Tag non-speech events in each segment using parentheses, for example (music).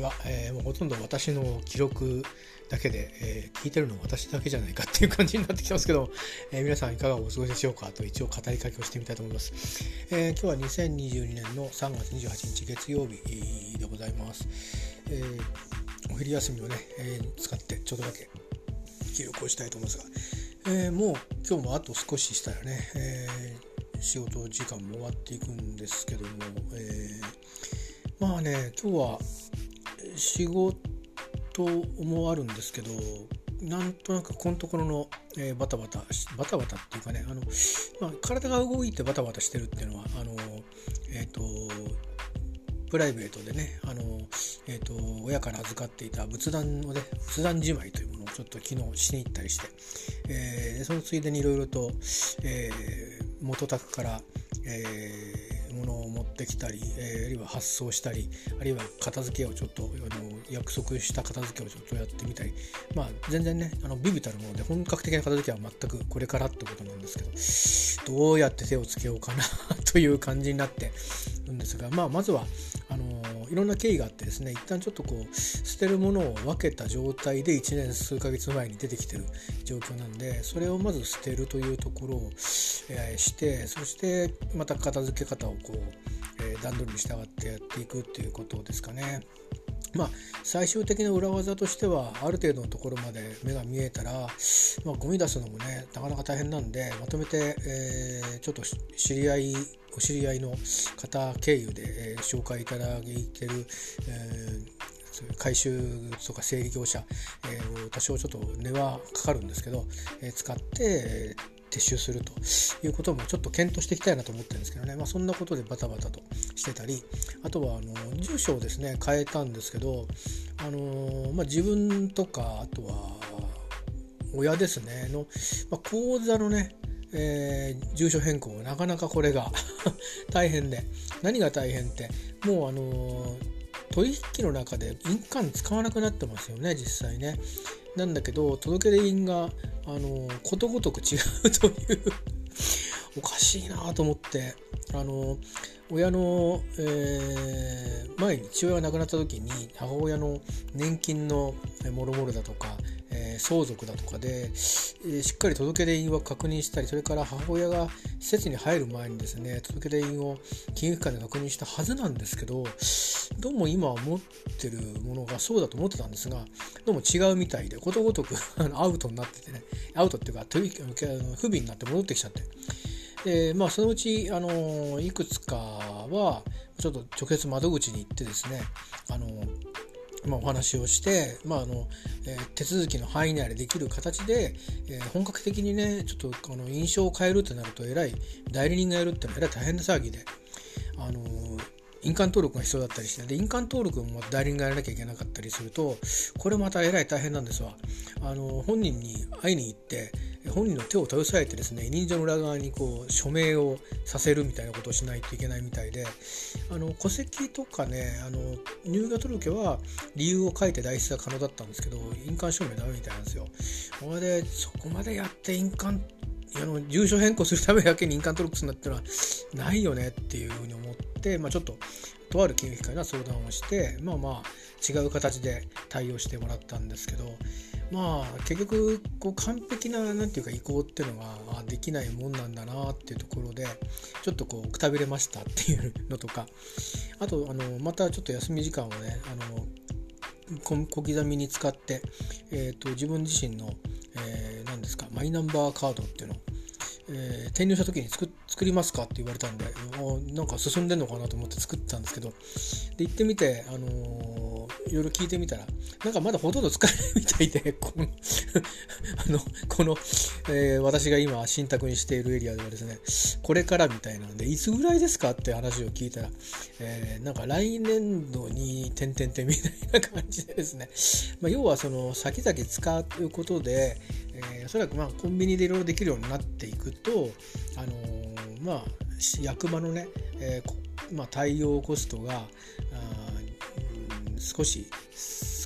は、えー、もうほとんど私の記録だけで、えー、聞いてるの私だけじゃないかっていう感じになってきますけど、えー、皆さんいかがお過ごしでしょうかと一応語りかけをしてみたいと思います。え今日は2022年の3月28日月曜日でございます。えお昼休みをね、え使ってちょっとだけ記録をしたいと思いますが、えもう今日もあと少ししたらね、え仕事時間も終わっていくんですけども、えまあね今日は仕事もあるんですけどなんとなくこのところの、えー、バタバタバタバタっていうかねあの、まあ、体が動いてバタバタしてるっていうのはあのえっ、ー、とプライベートでねあの、えーと、親から預かっていた仏壇をね仏壇じまいというものをちょっと昨日しに行ったりして、えー、そのついでにいろいろと、えー、元宅から、えーものを持ってきたり、えー、あるいは発送したりあるいは片付けをちょっとあの約束した片付けをちょっとやってみたり。まあ全然ねあのビビたるもので本格的な片付けは全くこれからってことなんですけどどうやって手をつけようかなという感じになってるんですが、まあ、まずはいろんな経緯があってですね一旦ちょっとこう捨てるものを分けた状態で1年数ヶ月前に出てきてる状況なんでそれをまず捨てるというところを、え、してそしてまた片付け方をこう、え、段取りに従ってやっていくっていうことですかね。まあ、最終的な裏技としてはある程度のところまで目が見えたら、まあ、ゴミ出すのもねなかなか大変なんでまとめて、えー、ちょっと知り合いお知り合いの方経由で、えー、紹介いただいてる、えー、回収とか整理業者、えー、多少ちょっと値はかかるんですけど、えー、使って、撤収するということもちょっと検討していきたいなと思ってるんですけどね、まあ、そんなことでバタバタとしてたりあとはあの住所をですね変えたんですけど、あのまあ、自分とかあとは親ですねの、まあ、口座のねえー、住所変更なかなかこれが (laughs) 大変で何が大変ってもうあのー取引の中で印鑑使わなくなってますよね実際ね。なんだけど届け出人があのことごとく違うというおかしいなと思ってあの親の、えー、前に父親が亡くなった時に母親の年金のもろもろだとか、相続だとかで、えー、しっかり届け出印は確認したりそれから母親が施設に入る前にですね届け出印を金融機関で確認したはずなんですけどどうも今持ってるものがそうだと思ってたんですがどうも違うみたいでことごとくアウトになっててねアウトっていうか不備になって戻ってきちゃって。でまあそのうちあのいくつかはちょっと直接窓口に行ってですねあのまあ、お話をして、まああのえー、手続きの範囲内でできる形で、えー、本格的にねちょっとあの印象を変えるってなるとえらい代理人がやるってのはえらい大変な騒ぎで、あの印鑑登録が必要だったりしてで印鑑登録も代理人がやらなきゃいけなかったりするとこれまたえらい大変なんですわ。あの本人に会いに行って本人の手を携えてですね委任状の裏側にこう署名をさせるみたいなことをしないといけないみたいであの戸籍とかねあの入学届は理由を書いて代筆が可能だったんですけど印鑑証明ダメみたいなんですよ。それでそこまでやって印鑑あの住所変更するためだけに印鑑登録するんだってのはないよねっていうふうに思って、まあ、ちょっととある金融機関には相談をしてまあまあ違う形で対応してもらったんですけどまあ結局こう完璧な何て言うか移行っていうのができないもんなんだなっていうところでちょっとこうくたびれましたっていうのとかあとあのまたちょっと休み時間をねあの小刻みに使って、えーと、自分自身の、えー、何ですかマイナンバーカードっていうのをえー、転入した時に作っ作りますかって言われたんでなんか進んでんのかなと思って作ったんですけどで行ってみて、あのー、いろいろ聞いてみたらなんかまだほとんど使えないみたいでこのあのこの、えー、私が今信託にしているエリアではですねこれからみたいなんでいつぐらいですかって話を聞いたら、えー、なんか来年度に点々点みたいな感じでですね、まあ、要はその先々使うことで、えー、おそらくまあコンビニでいろいろできるようになっていくと、あのー、まあ、役場のね、えーまあ、対応コストがあ、うん、少し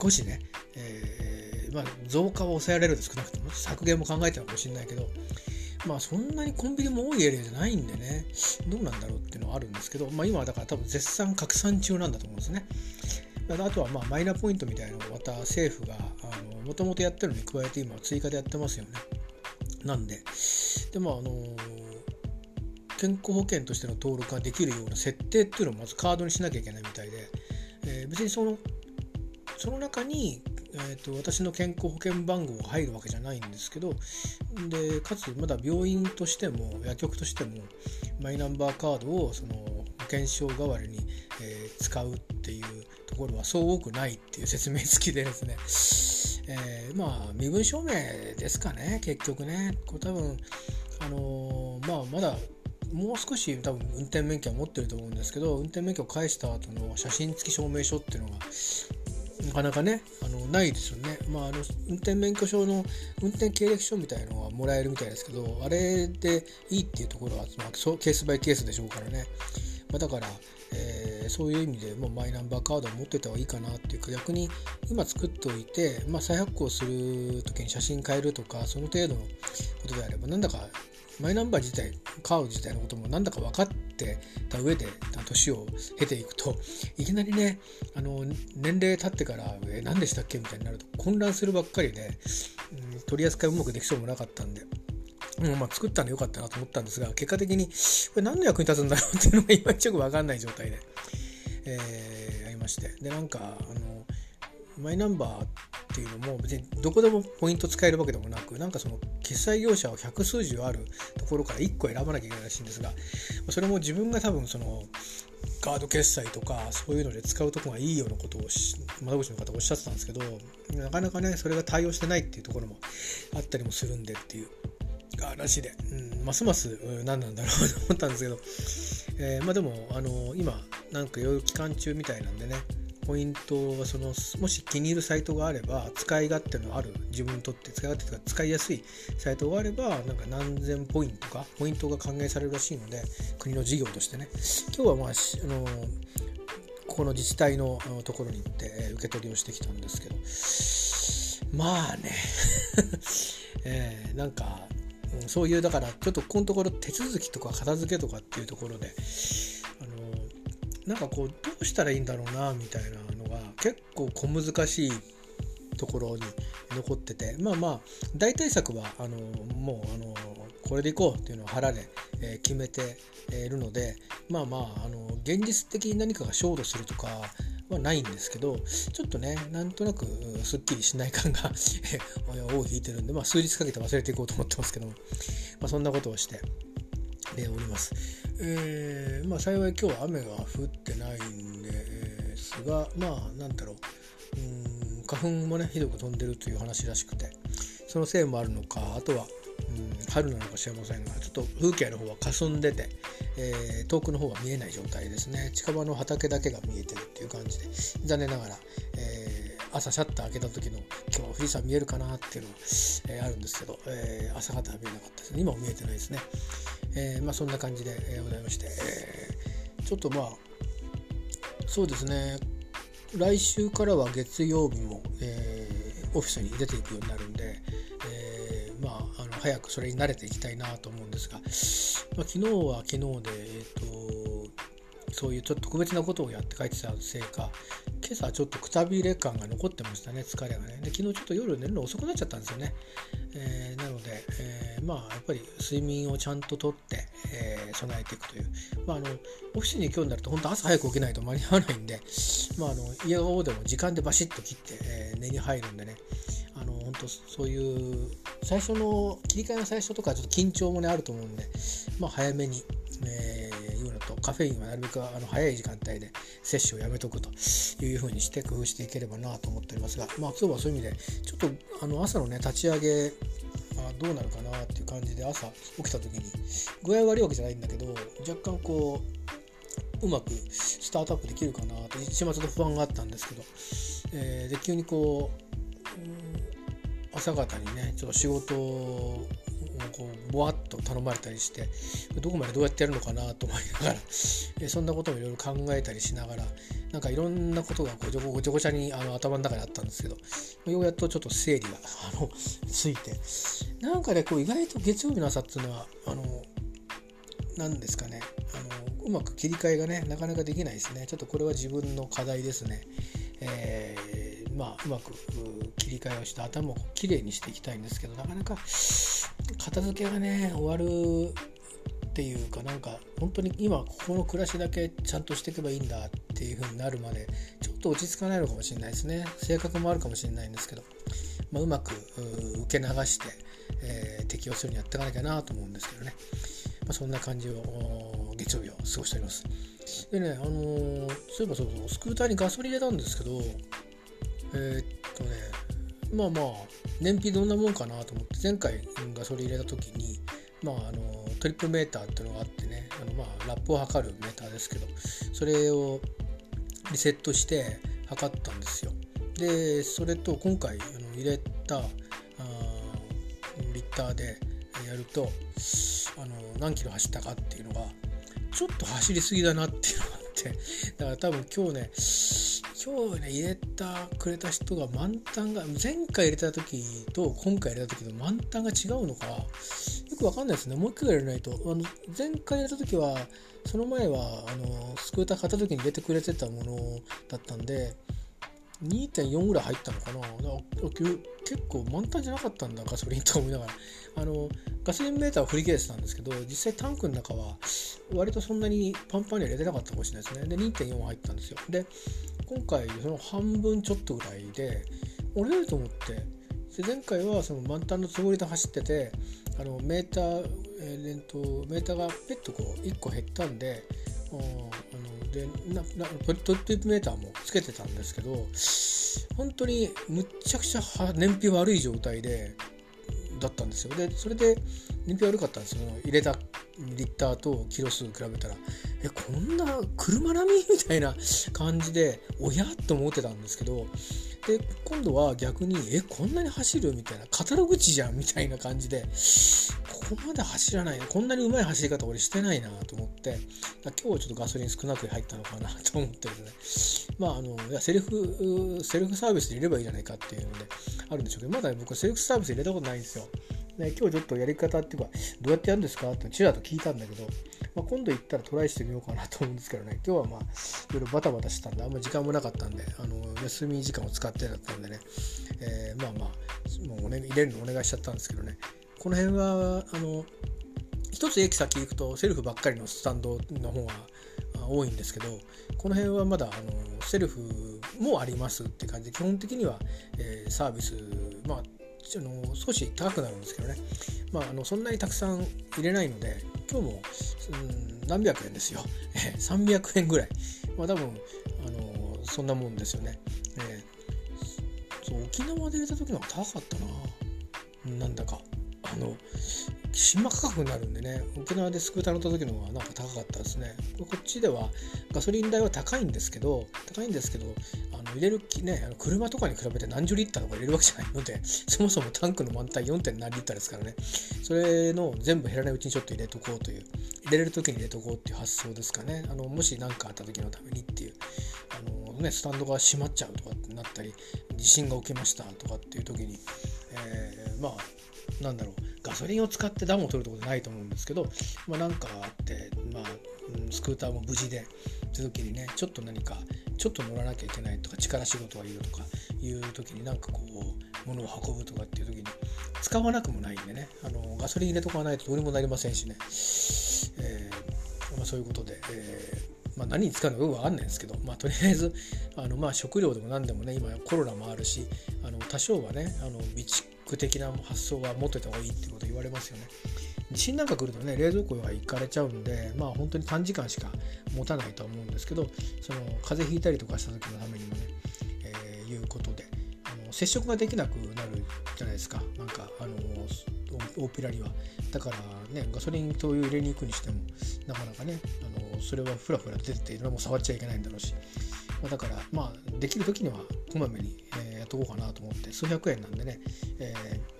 少しね、えーまあ、増加を抑えられると少なくとも削減も考えてるかもしれないけどまあそんなにコンビニも多いエリアじゃないんでねどうなんだろうっていうのはあるんですけど、まあ、今はだから多分絶賛拡散中なんだと思うんですね。あとはまあマイナポイントみたいなのをまた政府がもともとやってるのに加えて今追加でやってますよね。なんで。でもあの健康保険としての登録ができるような設定っていうのをまずカードにしなきゃいけないみたいで、えー、別にそのその中にえーと、私の健康保険番号が入るわけじゃないんですけどでかつまだ病院としても薬局としてもマイナンバーカードをその保険証代わりに、えー、使うっていうところはそう多くないっていう説明付きでですね、えー、まあ身分証明ですかね。結局ね。これ多分あのー、まあまだもう少し多分運転免許は持ってると思うんですけど運転免許を返した後の写真付き証明書っていうのがなかなかねあのないですよね、まあ、あの運転免許証の運転経歴書みたいのはもらえるみたいですけどあれでいいっていうところは、まあ、ケースバイケースでしょうからね、まあ、だから、え、そういう意味でもうマイナンバーカードを持ってた方がいいかなっていうか逆に今作っておいて、まあ、再発行する時に写真変えるとかその程度のことであればなんだかマイナンバー自体カード自体のこともなんだか分かってた上で年を経ていくと (laughs) いきなりねあの年齢経ってから「え何でしたっけ?」みたいになると混乱するばっかりで、うん、取り扱いうまくできそうもなかったんで。もうまあ作ったのよかったなと思ったんですが結果的にこれ何の役に立つんだろうっていうのがいまいちよく分かんない状態で、えー、ありまして。でなんかあのマイナンバーっていうのも別にどこでもポイント使えるわけでもなくなんかその決済業者を百数十あるところから1個選ばなきゃいけないらしいんですがそれも自分が多分そのカード決済とかそういうので使うとこがいいようなことを窓口の方おっしゃってたんですけどなかなかねそれが対応してないっていうところもあったりもするんでっていう話で、うん、ますます何なんだろうと思ったんですけど、えー、まあでもあの今なんかいろいろ期間中みたいなんでねポイントはそのもし気に入るサイトがあれば使い勝手のある自分にとって使い勝手とか使いやすいサイトがあればなんか何千ポイントかポイントが還元されるらしいので国の事業としてね。今日はまああのここの自治体のところに行って受け取りをしてきたんですけど。まあね (laughs) えー、なんかうんそういうだからちょっとここのところ手続きとか片付けとかっていうところであのなんかこうどうしたらいいんだろうなみたいなのが結構小難しいところに残っててまあまあ大対策はあのもうあのこれでいこうっていうのを腹で、え決めているのでまあまああの現実的に何かが衝突するとかはないんですけどちょっとねなんとなくすっきりしない感が尾を引いてるんで、まあ、数日かけて忘れていこうと思ってますけども、まあ、そんなことをしております。えー、まあ、幸い今日は雨が降ってないんですがまあなんだろううん花粉もねひどく飛んでるという話らしくてそのせいもあるのかあとはうん春なのかしれませんがちょっと風景の方は霞んでて、えー、遠くの方は見えない状態ですね。近場の畑だけが見えてるっていう感じで残念ながら、えー、朝シャッター開けた時の今日は富士山見えるかなっていうのが、えー、あるんですけど、え朝方は見えなかったですね。今も見えてないですね。え、まあ、そんな感じでございまして、え、ちょっとまあそうですね。来週からは月曜日も、えー、オフィスに出ていくようになるん、早くそれに慣れていきたいなと思うんですが、まあ、昨日は昨日で、えーと、そういうちょっと特別なことをやって帰ってたせいか今朝ちょっとくたびれ感が残ってましたね疲れがね。で昨日ちょっと夜寝るの遅くなっちゃったんですよね、えー、なので、えー、まあやっぱり睡眠をちゃんととって、えー、備えていくという、まあ、あのオフィスに今日になると本当朝早く起きないと間に合わないんで、まあ、あの家の方でも時間でバシッと切って、え寝に入るんでね。あの本当そういう最初の切り替えの最初とかちょっと緊張もねあると思うんで、まあ、早めに、えー、いうのとカフェインはなるべくあの早い時間帯で摂取をやめとくというふうにして工夫していければなと思っておりますが、まあ、今日はそういう意味でちょっとあの朝のね立ち上げあどうなるかなっていう感じで朝起きた時に具合悪いわけじゃないんだけど若干こううまくスタートアップできるかなと一瞬はちょっと不安があったんですけど、えー、で急にこう朝方にねちょっと仕事をこうぼわっと頼まれたりしてどこまでどうやってやるのかなと思いながら、そんなこともいろいろ考えたりしながらなんかいろんなことがごちょごちゃにあの頭の中にあったんですけどようやっとちょっと整理があのついてなんかねこう意外と月曜日の朝っていうのはあの何ですかねあのうまく切り替えがねなかなかできないですねちょっとこれは自分の課題ですね。えー、まあ、うまく切り替えをして頭をきれいにしていきたいんですけどなかなか片付けがね終わるっていうかなんか本当に今ここの暮らしだけちゃんとしていけばいいんだっていう風になるまでちょっと落ち着かないのかもしれないですね。性格もあるかもしれないんですけど、まあ、うまく受け流して、えー、適応するようにやっていかなきゃなと思うんですけどね、まあ、そんな感じを月曜日を過ごしております。でねあのー、そういえばそうそうスクーターにガソリン入れたんですけどえー、っとねまあまあ燃費どんなもんかなと思って前回ガソリン入れた時にまああのトリップメーターっていうのがあってねあの、まあ、ラップを測るメーターですけどそれをリセットして測ったんですよ。でそれと今回あの入れたあリッターでやるとあの何キロ走ったかっていうのがちょっと走りすぎだなっていうのがあってだから多分今日ね今日ね入れたくれた人が満タンが前回入れた時と今回入れた時の満タンが違うのかよくわかんないですね。もう一回入れないと。あの前回入れた時はその前はあのスクーター買った時に入れてくれてたものだったんで2.4ぐらい入ったのかな？結構満タンじゃなかったんだガソリンと思いながら。あのガソリンメーターは振り切れてたんですけど実際タンクの中は割とそんなにパンパンに入れてなかったかもしれないですね。で2.4入ったんですよ。で今回その半分ちょっとぐらいで折れると思って前回はその満タンのつもりで走っててあのメーター、えー、とメーターがペッとこう1個減ったんであのでななトリップメーターもつけてたんですけど本当にむっちゃくちゃ燃費悪い状態でだったんですよ。でそれで燃費悪かったんですよ。入れたリッターとキロ数比べたら。えこんな車並み？(laughs) みたいな感じでおやっと思ってたんですけどで今度は逆にえこんなに走る？みたいな。カタログ値じゃん？みたいな感じで。ここまで走らないこんなにうまい走り方俺してないなと思って今日はちょっとガソリン少なく入ったのかなと思ってですね。まああのいやセルフセルフサービスで入ればいいじゃないかっていうのであるんでしょうけどまだ、ね、僕セルフサービス入れたことないんですよ。ね、今日ちょっとやり方っていうか、どうやってやるんですかってちらっと聞いたんだけど、まあ、今度行ったらトライしてみようかなと思うんですけどね、今日はまあ、いろいろバタバタしてたんで、あんまり時間もなかったんで、あの休み時間を使ってだったんでね、えー、まあまあ、もう、ね、入れるのお願いしちゃったんですけどね、この辺は、あの、一つ駅先行くとセルフばっかりのスタンドの方が多いんですけどこの辺はまだあのセルフもありますって感じで基本的には、えー、サービスまああの少し高くなるんですけどね、まあ、あのそんなにたくさん入れないので今日も、うん、何百円ですよ。300円ぐらい、まあ、多分あのそんなもんですよね、えー、そう沖縄で入れた時の方が高かったな。なんだか。あの新馬価格になるんでね沖縄でスクーター乗った時の方がなんか高かったですねこっちではガソリン代は高いんですけど高いんですけどあの入れるねあの車とかに比べて何十リッターとか入れるわけじゃないので (laughs) そもそもタンクの満タン 4. 何リッターですからねそれの全部減らないうちにちょっと入れとこうという入れれる時に入れとこうっていう発想ですかねあのもし何かあった時のためにっていうあの、ね、スタンドが閉まっちゃうとかってなったり地震が起きましたとかっていう時に、えー、まあなんだろうガソリンを使って暖を取るところないと思うんですけど、まあ、なんかあって、まあ、スクーターも無事でって時にねちょっと何かちょっと乗らなきゃいけないとか力仕事がいるとかいう時になんかこう物を運ぶとかっていう時に使わなくもないんでねあのガソリン入れとかないとどうにもなりませんしね、えーまあ、そういうことで、えーまあ、何に使うのかよく分かんないんですけど、まあ、とりあえずあの、まあ、食料でも何でもね今コロナもあるしあの多少はねあの備蓄的な発想は持ってた方がいいってこと言われますよね。地震なんか来るとね冷蔵庫が行かれちゃうんでまあ本当に短時間しか持たないとは思うんですけどその風邪ひいたりとかした時のためにもね、えー、いうことであの接触ができなくなるじゃないですか。なんかあの大っぴらには。だからねガソリン灯油入れに行くにしてもなかなかねあのそれはふらふら出てていろも触っちゃいけないんだろうし、まあ、だからまあできる時にはこまめに、えー、やっとこうかなと思って数百円なんでね、え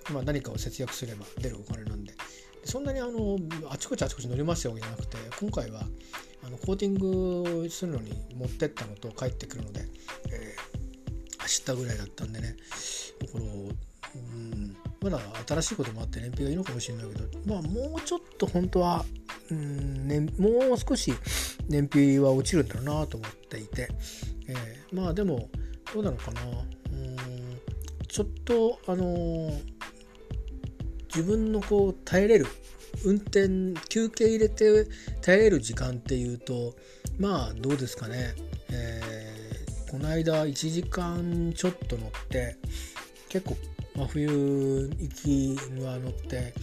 ーまあ、何かを節約すれば出るお金なんで。そんなにあのあちこちあちこち乗りますよわけじゃなくて今回はあのコーティングするのに持ってったのと帰ってくるので、えー、走ったぐらいだったんでねこの、うん、まだ新しいこともあって燃費がいいのかもしれないけどまあもうちょっと本当は、うん、もう少し燃費は落ちるんだろうなと思っていて、えー、まあでもどうなのかな。うんちょっとあの自分のこう耐えれる運転休憩入れて耐えれる時間っていうとまあどうですかね、えー、この間1時間ちょっと乗って結構真冬行きは乗って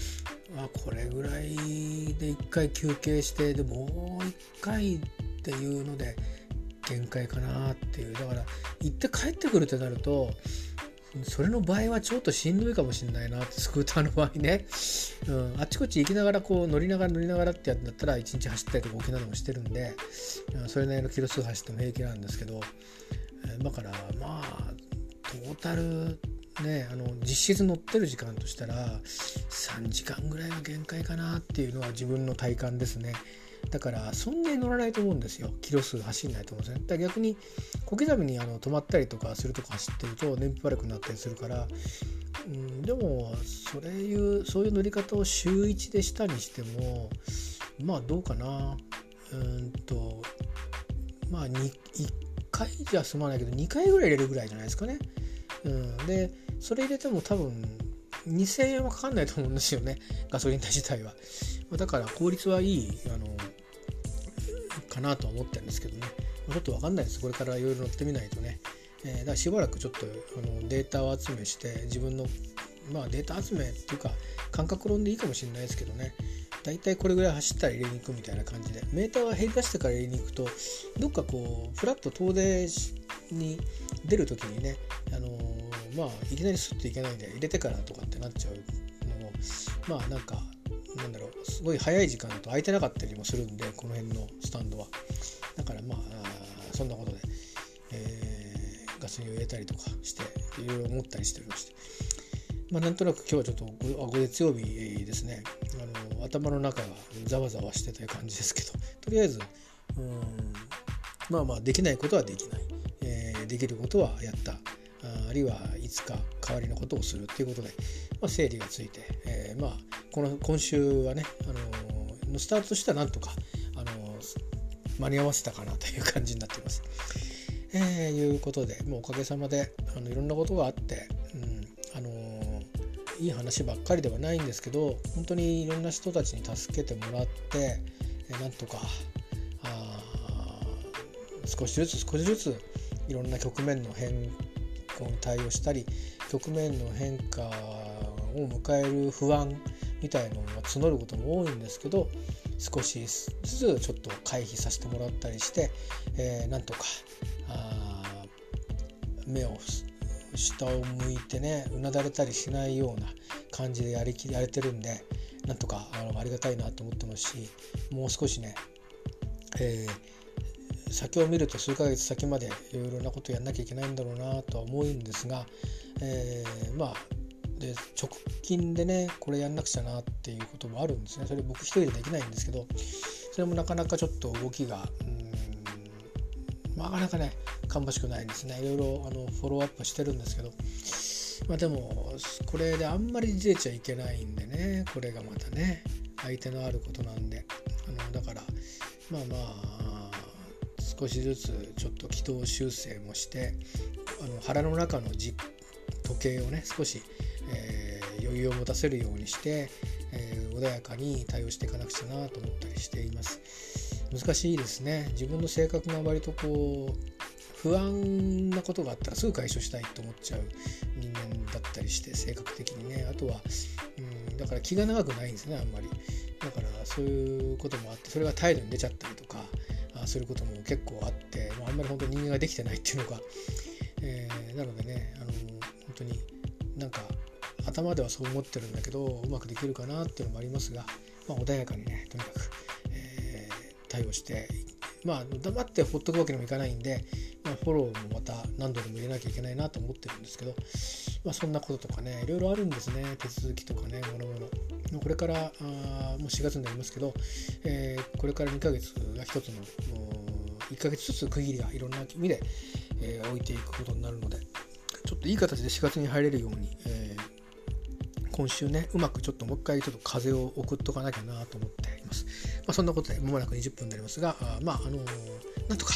まあこれぐらいで1回休憩してでもう1回っていうので限界かなっていう。だから行って帰ってくるってなるとそれの場合はちょっとしんどいかもしれないなってスクーターの場合ね、うん、あっちこっち行きながらこう乗りながら乗りながらってやったら1日走ったりとか沖縄でもしてるんで、それなりのキロ数走っても平気なんですけど、え、だからまあトータルねあの実質乗ってる時間としたら3時間ぐらいが限界かなっていうのは自分の体感ですね。だからそんなに乗らないと思うんですよキロ数走んないと思うんですねだから逆に小刻みにあの止まったりとかするとこ走ってると燃費悪くなったりするから、うん、でもそれいうそういう乗り方を週1でしたにしてもまあどうかなうんとまあ1回じゃ済まないけど2回ぐらい入れるぐらいじゃないですかね。うん、でそれ入れても多分2000円はかかんないと思うんですよね。(laughs) ガソリン代自体は。だから効率はいいあのかなと思ってるんですけどね。ちょっと分かんないです。これからいろいろ乗ってみないとね、えー、だからしばらくちょっとあのデータを集めして自分のまあデータ集めっていうか感覚論でいいかもしれないですけどね。だいたいこれぐらい走ったら入れに行くみたいな感じで。メーターは減り出してから入れに行くとどっかこうフラット遠出に出る時にね、あのー、まあいきなりスッといけないんで入れてからとかってなっちゃうのもまあなんかなんだろうすごい早い時間だと空いてなかったりもするんでこの辺のスタンドは。だからまあそんなことで、えー、ガソリンを入れたりとかしていろいろ思ったりしておりましてまあなんとなく今日はちょっとご月曜日ですね。あの頭の中がざわざわしてという感じですけどとりあえずうんまあまあできないことはできない、えー、できることはやった。あるいはいつか代わりのことをするっていうことで、まあ、整理がついて、えー、まあこの今週はね、あののスタートとしてはなんとか、あの間に合わせたかなという感じになっています。えー、いうことでもうおかげさまであのいろんなことがあって、うんあのいい話ばっかりではないんですけど本当にいろんな人たちに助けてもらって、えー、なんとかあ少しずつ少しずついろんな局面の変更に対応したり局面の変化を迎える不安みたいなのが募ることも多いんですけど少しずつちょっと回避させてもらったりして、えー、なんとか目を下を向いてねうなだれたりしないような感じでやりきやれてるんでなんとかあのありがたいなと思ってますしもう少しね、えー、先を見ると数ヶ月先までいろいろなことやんなきゃいけないんだろうなとは思うんですが、えー、まあで直近でねこれやんなくちゃなっていうこともあるんですね。それ僕一人でできないんですけどそれもなかなかちょっと動きがうんなかなかね芳しくないですね。いろいろあのフォローアップしてるんですけどまあでもこれであんまりずれちゃいけないんでねこれがまたね相手のあることなんであのだからまあまあ少しずつちょっと軌道修正もしてあの腹の中の時計をね少しえー、余裕を持たせるようにして、えー、穏やかに対応していかなくちゃなと思ったりしています。難しいですね。自分の性格が割とこう不安なことがあったらすぐ解消したいと思っちゃう人間だったりして性格的にね。あとは、うん、だから気が長くないんですねあんまり。だからそういうこともあってそれが態度に出ちゃったりとかすることも結構あって、まあ、あんまり本当に人間ができてないっていうのが、えー、なのでねあの本当になんか頭ではそう思ってるんだけどうまくできるかなっていうのもありますが、まあ、穏やかにねとにかく、えー、対応してまあ黙ってほっとくわけにもいかないんで、まあ、フォローもまた何度でも入れなきゃいけないなと思ってるんですけど、まあ、そんなこととかねいろいろあるんですね手続きとかねもろもろ。これからあもう4月になりますけど、えー、これから2ヶ月が1つの1ヶ月ずつ区切りがいろんな意味で、えー、置いていくことになるのでちょっといい形で4月に入れるように、えー今週ね、うまくちょっともう一回ちょっと風を送っとかなきゃなと思っています。まあ、そんなことで、まもなく20分になりますが、あまあ、あのー、なんとか、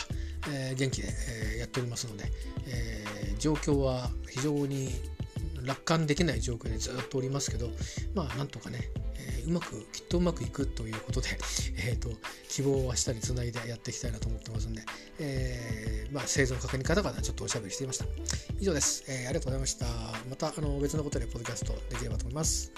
えー、元気で、えー、やっておりますので、えー、状況は非常に楽観できない状況でずっとおりますけどまあなんとかね、えー、うまくきっとうまくいくということで、(laughs) えーと、希望を明日につないでやっていきたいなと思ってますんで、えーまあ、生存確認方々ちょっとおしゃべりしていました。以上です、えー、ありがとうございました。またあの別のことでポッドキャストできればと思います。